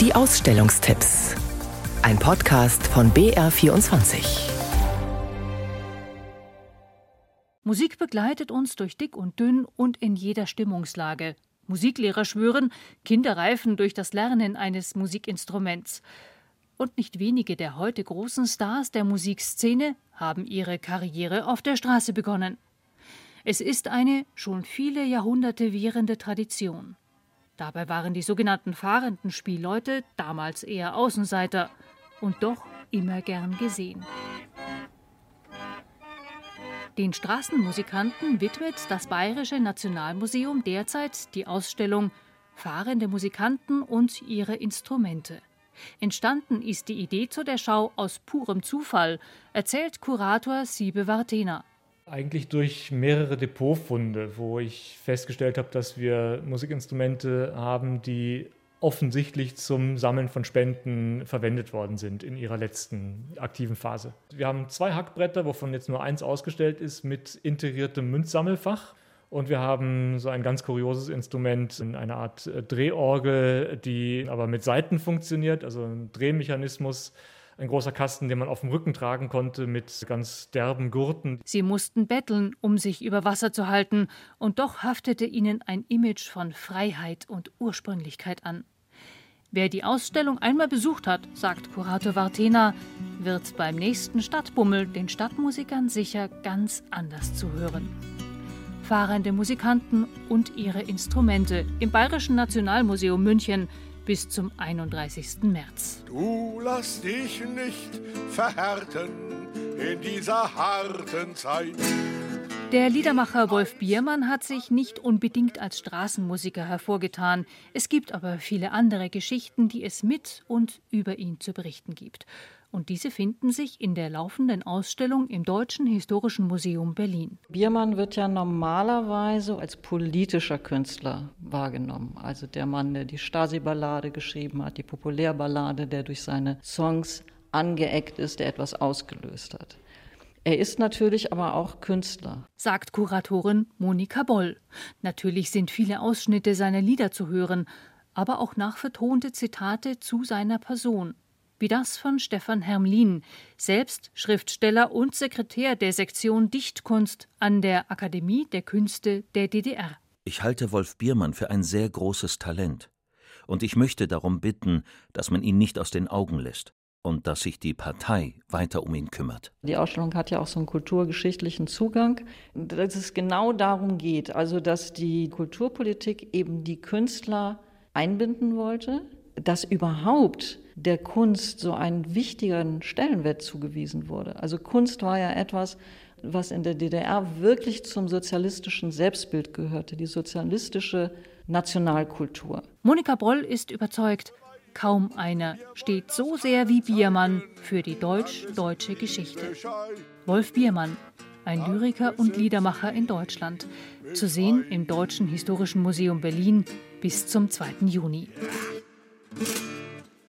Die Ausstellungstipps. Ein Podcast von BR24. Musik begleitet uns durch dick und dünn und in jeder Stimmungslage. Musiklehrer schwören, Kinder reifen durch das Lernen eines Musikinstruments. Und nicht wenige der heute großen Stars der Musikszene haben ihre Karriere auf der Straße begonnen. Es ist eine schon viele Jahrhunderte währende Tradition. Dabei waren die sogenannten fahrenden Spielleute damals eher Außenseiter und doch immer gern gesehen. Den Straßenmusikanten widmet das Bayerische Nationalmuseum derzeit die Ausstellung Fahrende Musikanten und ihre Instrumente. Entstanden ist die Idee zu der Schau aus purem Zufall, erzählt Kurator Siebe Wartena. Eigentlich durch mehrere Depotfunde, wo ich festgestellt habe, dass wir Musikinstrumente haben, die offensichtlich zum Sammeln von Spenden verwendet worden sind in ihrer letzten aktiven Phase. Wir haben zwei Hackbretter, wovon jetzt nur eins ausgestellt ist, mit integriertem Münzsammelfach. Und wir haben so ein ganz kurioses Instrument, eine Art Drehorgel, die aber mit Saiten funktioniert, also ein Drehmechanismus, ein großer Kasten, den man auf dem Rücken tragen konnte mit ganz derben Gurten. Sie mussten betteln, um sich über Wasser zu halten, und doch haftete ihnen ein Image von Freiheit und Ursprünglichkeit an. Wer die Ausstellung einmal besucht hat, sagt Kurator Vartena, wird beim nächsten Stadtbummel den Stadtmusikern sicher ganz anders zuhören. Fahrende Musikanten und ihre Instrumente im Bayerischen Nationalmuseum München bis zum 31. März. Du lass dich nicht verhärten in dieser harten Zeit. Der Liedermacher Wolf Biermann hat sich nicht unbedingt als Straßenmusiker hervorgetan. Es gibt aber viele andere Geschichten, die es mit und über ihn zu berichten gibt und diese finden sich in der laufenden Ausstellung im Deutschen Historischen Museum Berlin. Biermann wird ja normalerweise als politischer Künstler wahrgenommen. Also der Mann, der die Stasi-Ballade geschrieben hat, die Populärballade, der durch seine Songs angeeckt ist, der etwas ausgelöst hat. Er ist natürlich aber auch Künstler, sagt Kuratorin Monika Boll. Natürlich sind viele Ausschnitte seiner Lieder zu hören, aber auch nachvertonte Zitate zu seiner Person wie das von Stefan Hermlin, selbst Schriftsteller und Sekretär der Sektion Dichtkunst an der Akademie der Künste der DDR. Ich halte Wolf Biermann für ein sehr großes Talent. Und ich möchte darum bitten, dass man ihn nicht aus den Augen lässt und dass sich die Partei weiter um ihn kümmert. Die Ausstellung hat ja auch so einen kulturgeschichtlichen Zugang, dass es genau darum geht, also dass die Kulturpolitik eben die Künstler einbinden wollte, dass überhaupt der Kunst so einen wichtigen Stellenwert zugewiesen wurde. Also Kunst war ja etwas, was in der DDR wirklich zum sozialistischen Selbstbild gehörte, die sozialistische Nationalkultur. Monika Broll ist überzeugt, kaum einer steht so sehr wie Biermann für die deutsch-deutsche Geschichte. Wolf Biermann, ein Lyriker und Liedermacher in Deutschland, zu sehen im Deutschen Historischen Museum Berlin bis zum 2. Juni.